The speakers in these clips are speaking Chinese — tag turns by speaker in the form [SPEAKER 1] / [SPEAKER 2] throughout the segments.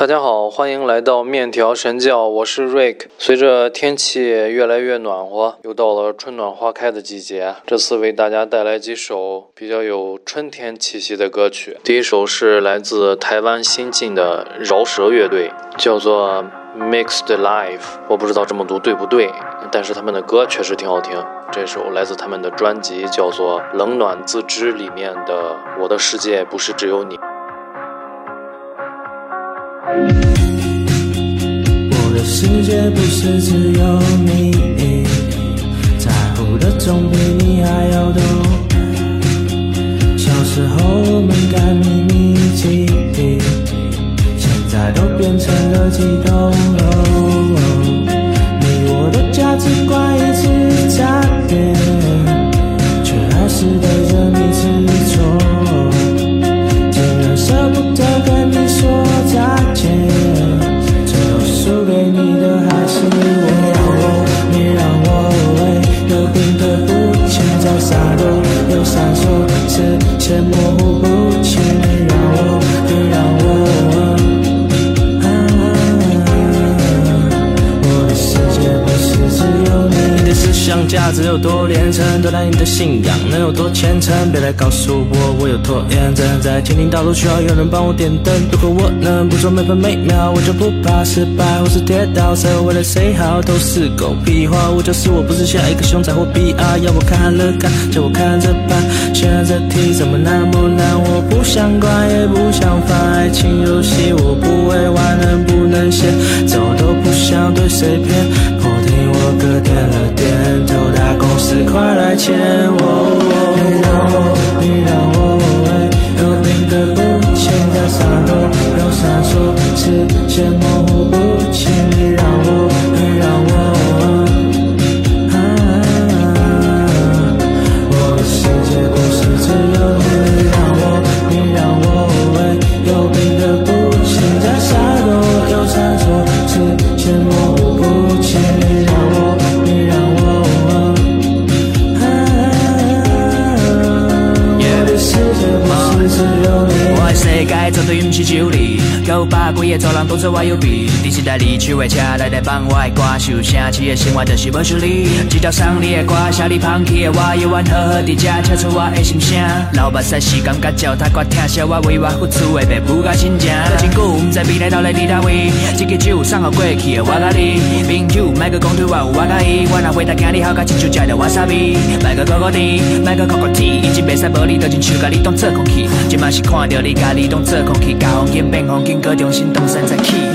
[SPEAKER 1] 大家好，欢迎来到面条神教，我是 Rick。随着天气越来越暖和，又到了春暖花开的季节，这次为大家带来几首比较有春天气息的歌曲。第一首是来自台湾新晋的饶舌乐队，叫做 Mixed Life。我不知道这么读对不对，但是他们的歌确实挺好听。这首来自他们的专辑叫做《冷暖自知》里面的《我的世界不是只有你》。
[SPEAKER 2] 我的世界不是只有你，在乎的总比你还要多。小时候我们该秘密基地，现在都变成了几栋楼又闪烁，视线模糊价值有多连城，多大你的信仰能有多虔诚？别来告诉我我有拖延症，在前进道路需要有人帮我点灯。如果我能捕捉每分每秒，我就不怕失败或是跌倒。谁为了谁好都是狗屁话，我就是我，不是下一个凶宅或 BR。要我看了看，叫我看着办，选择题怎么难不难？我不想管也不想烦，爱情游戏我不会玩，能不能先走都不想对谁偏。破听我歌点了点头，大公司快来签我。你让我，你让我为有你的不前在洒落又闪烁，
[SPEAKER 3] 对毋是只有你，九百几个族人都做我有病。你时代离去的车来来放我的歌，受城市的生活就是要输你。一条送你的歌，写你放弃的我，永远好好伫遮唱出我的心声。流目屎时间甲脚踏我听笑我为我付出的白不甲真正。过真久，毋知未来到底伫倒位，这个酒送互过去的我甲你。朋友，莫个讲对我有我介意，我若回答惊你好甲亲像食着瓦萨比。莫个讲我甜，莫个讲我甜，已经袂使无你，就亲像甲你当做空气。即嘛是看着你甲你当做空气，甲风景变风景，各种心动山再起。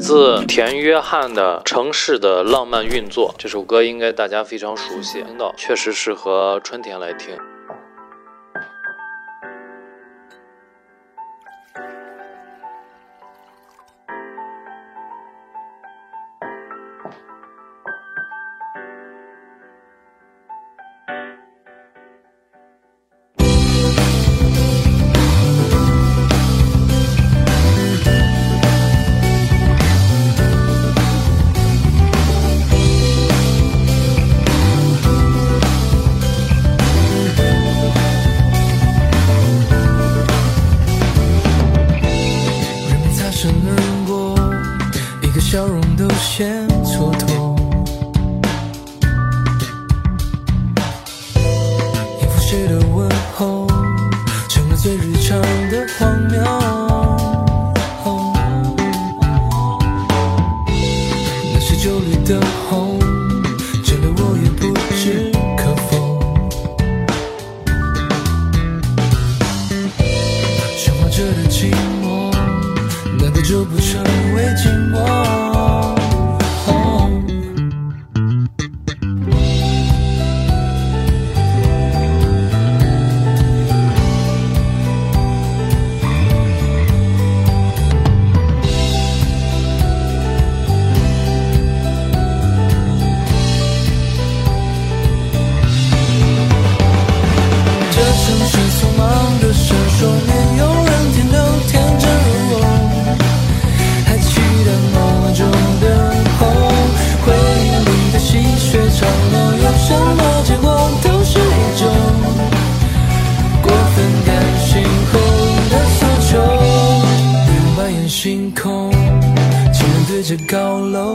[SPEAKER 1] 自田约翰的《城市的浪漫运作》，这首歌应该大家非常熟悉，听到确实适合春天来听。
[SPEAKER 2] 都显蹉跎。应付谁的问候，成了最日
[SPEAKER 4] 高楼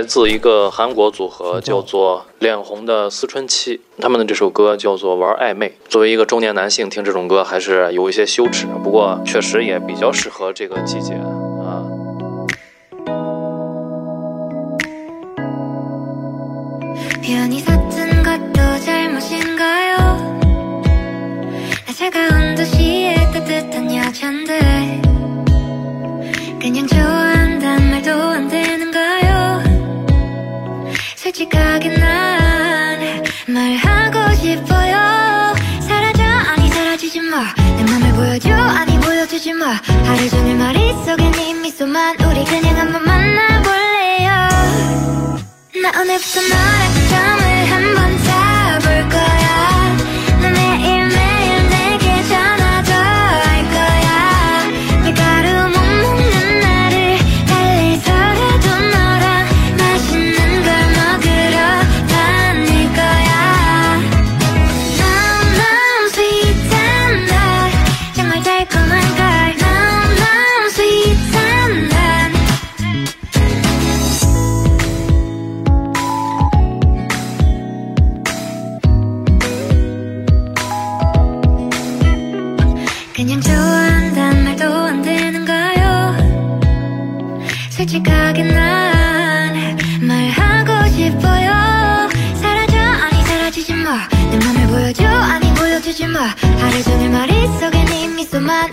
[SPEAKER 5] 来自一个韩国组合，叫做《脸红的思春期》，他们的这首歌叫做《玩暧昧》。作为一个中年男性，听这种歌还是有一些羞耻。不过，确实也比较适合这个季节啊。
[SPEAKER 6] 하루 종일 머릿속에 네 미소만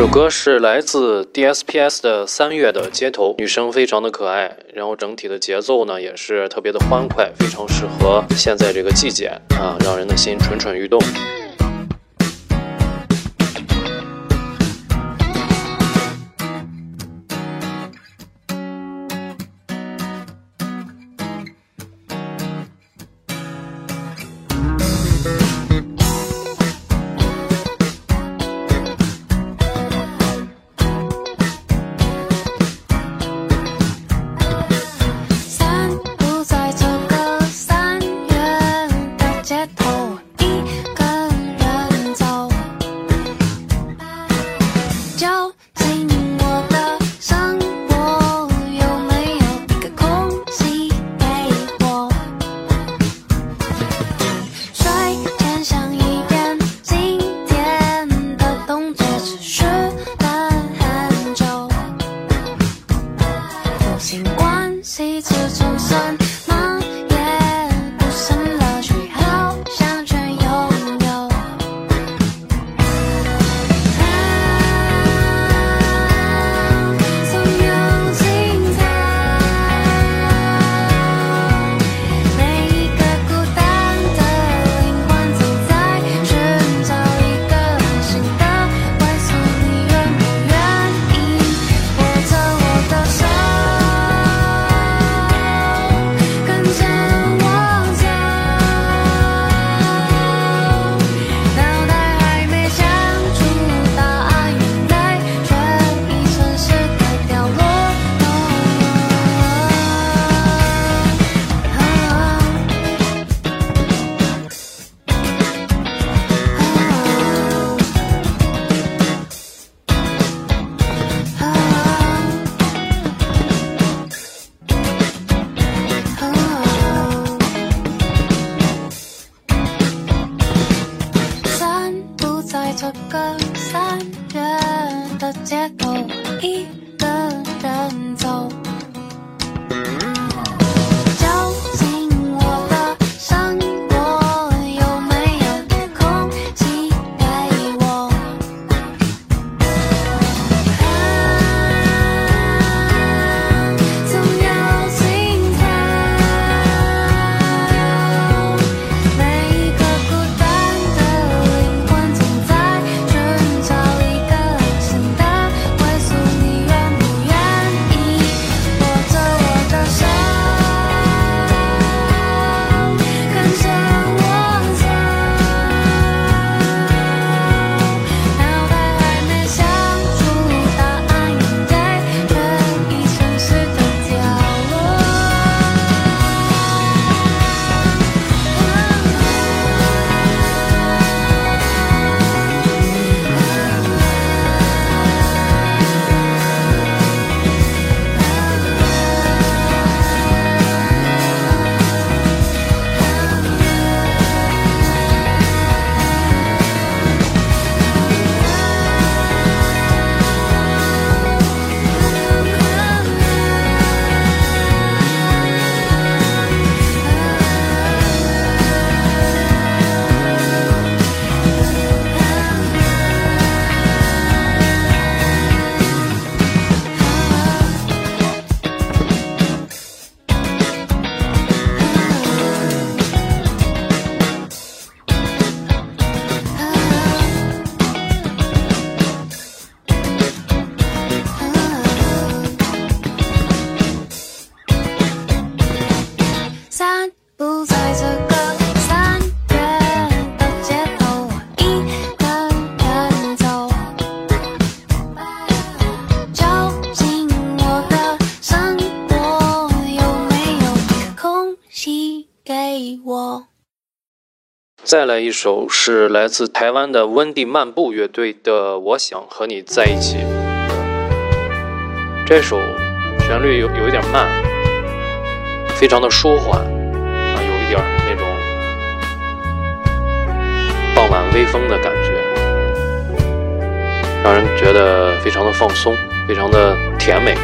[SPEAKER 6] 这
[SPEAKER 7] 首歌是来自 DSPS 的《三月的街头》，女生非常的可爱，然后整体的节奏呢也是特别的欢快，非常适合现在这个季节啊，让人的心蠢蠢欲动。
[SPEAKER 8] 我？
[SPEAKER 7] 再来一首是来自台湾的温蒂漫步乐队的《我想和你在一起》。这首旋律有有一点慢，非常的舒缓啊，有一点那种傍晚微风的感觉，让人觉得非常的放松，非常的甜美。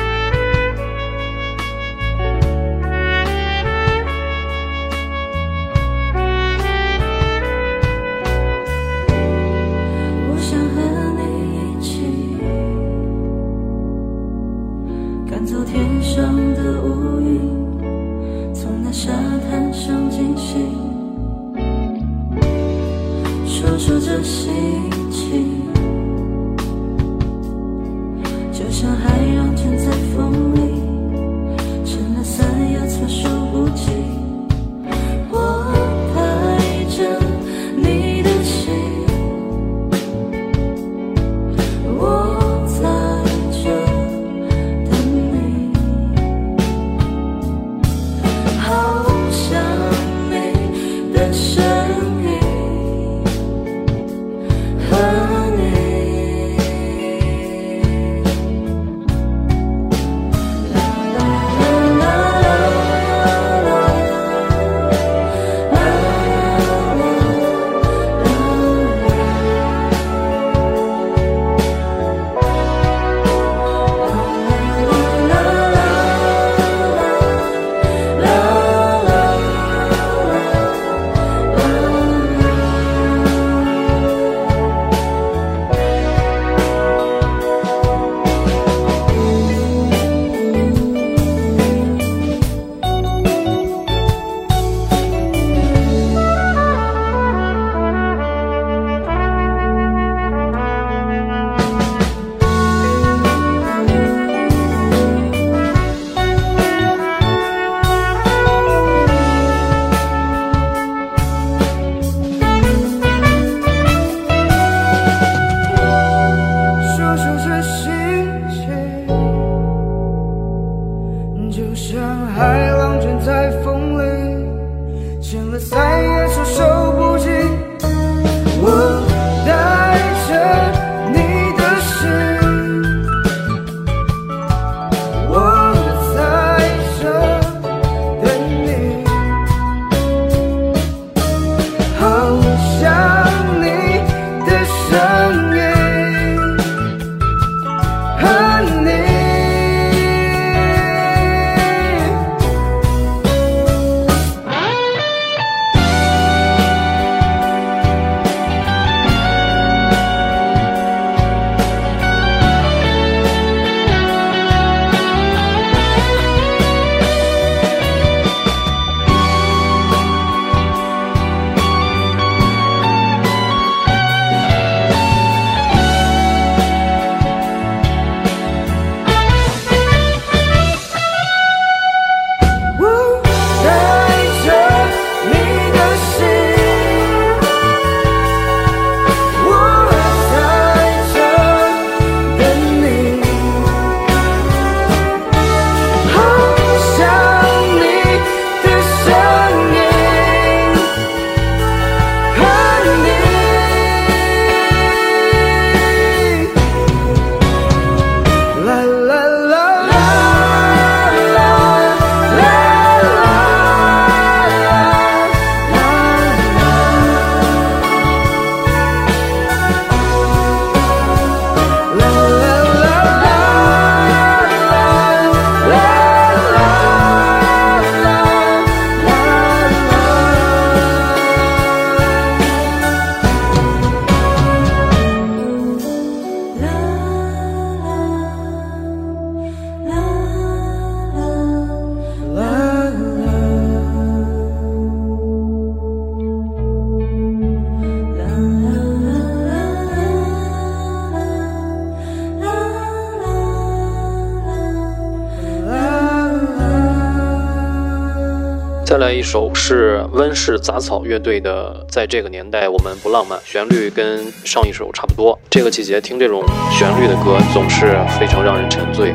[SPEAKER 9] 再来一首是温室杂草乐队的在这个年代我们不浪漫旋律跟上一首差不多。这个季节听这种旋律的歌总是非常让人沉醉。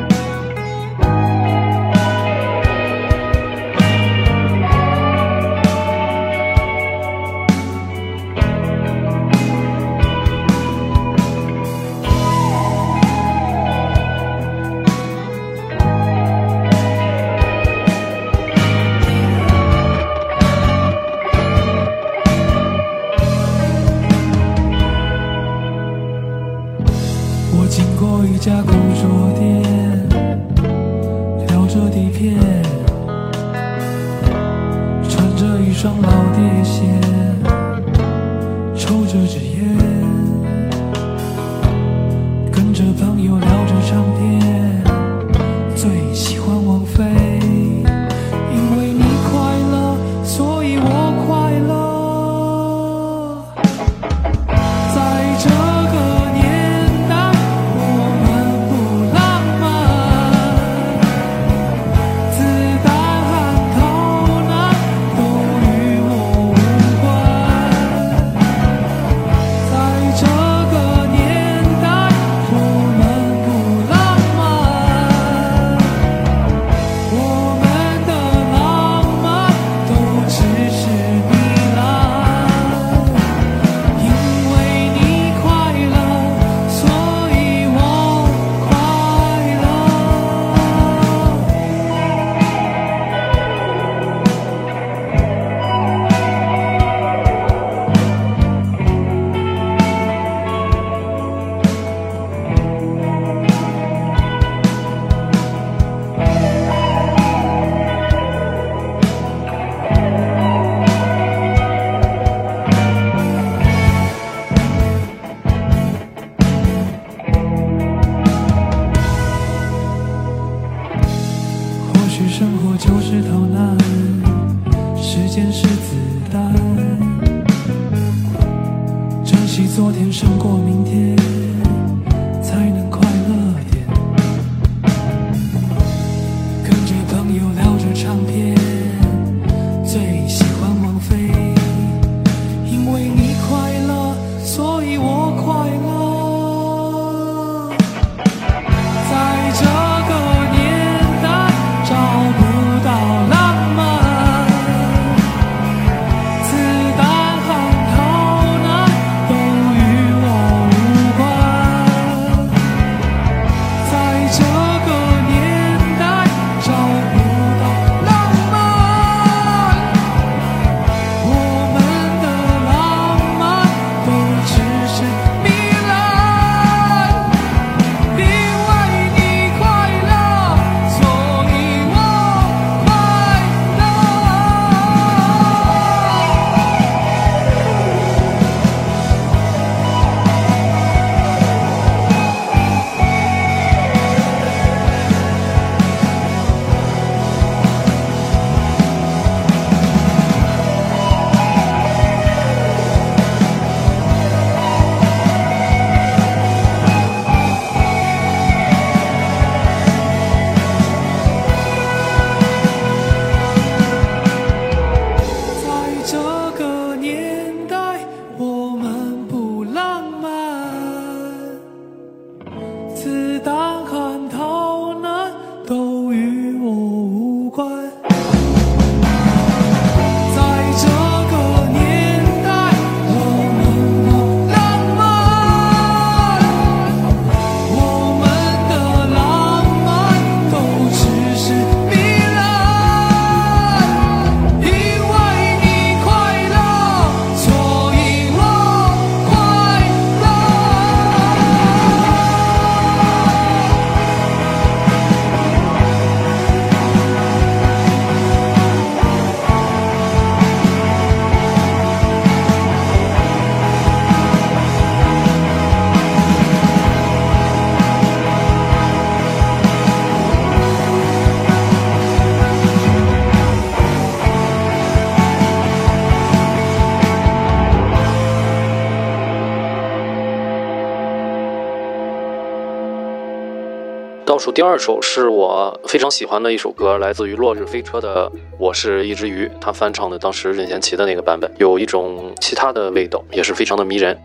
[SPEAKER 2] 第二首是我非常喜欢的一首歌，来自于落日飞车的我是一只鱼，他翻唱的当时任贤齐的那个版本，有一种其他的味道，也是非常的迷人。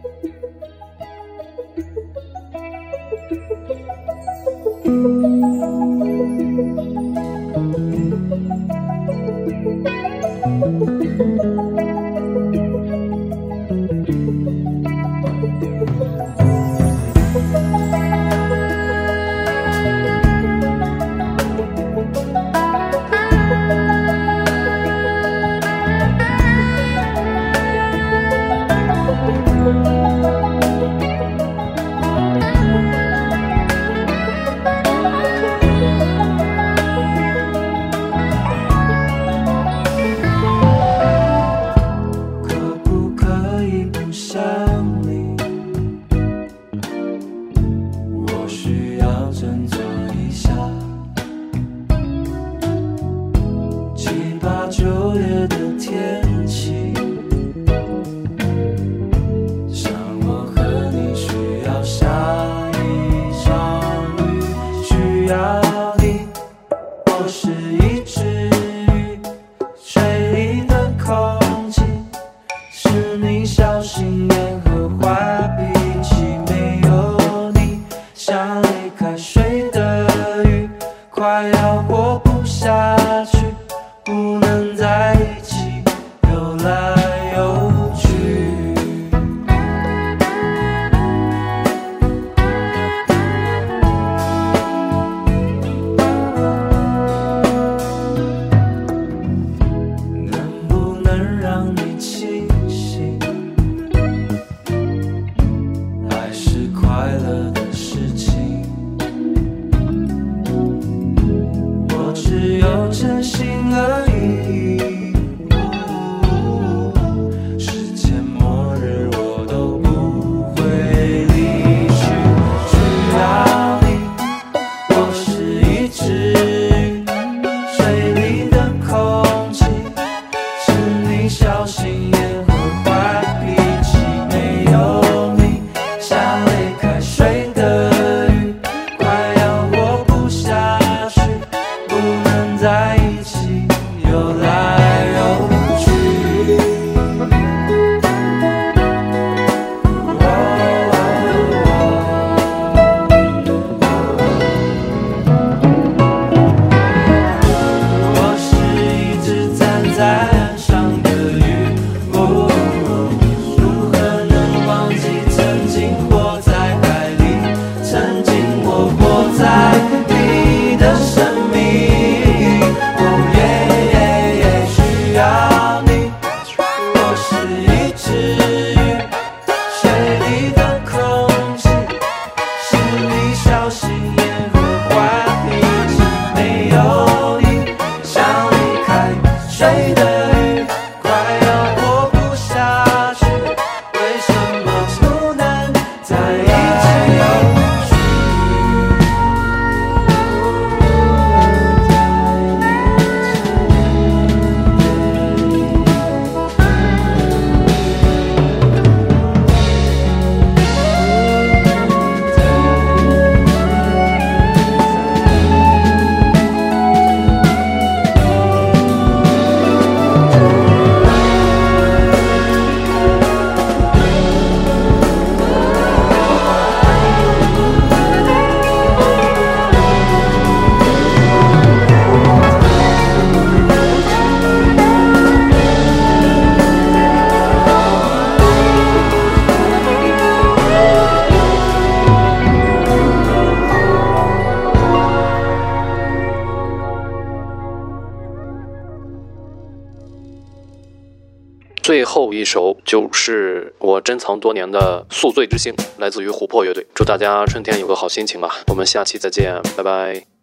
[SPEAKER 1] 最后一首就是我珍藏多年的《宿醉之星》，来自于琥珀乐队。祝大家春天有个好心情吧！我们下期再见，拜拜。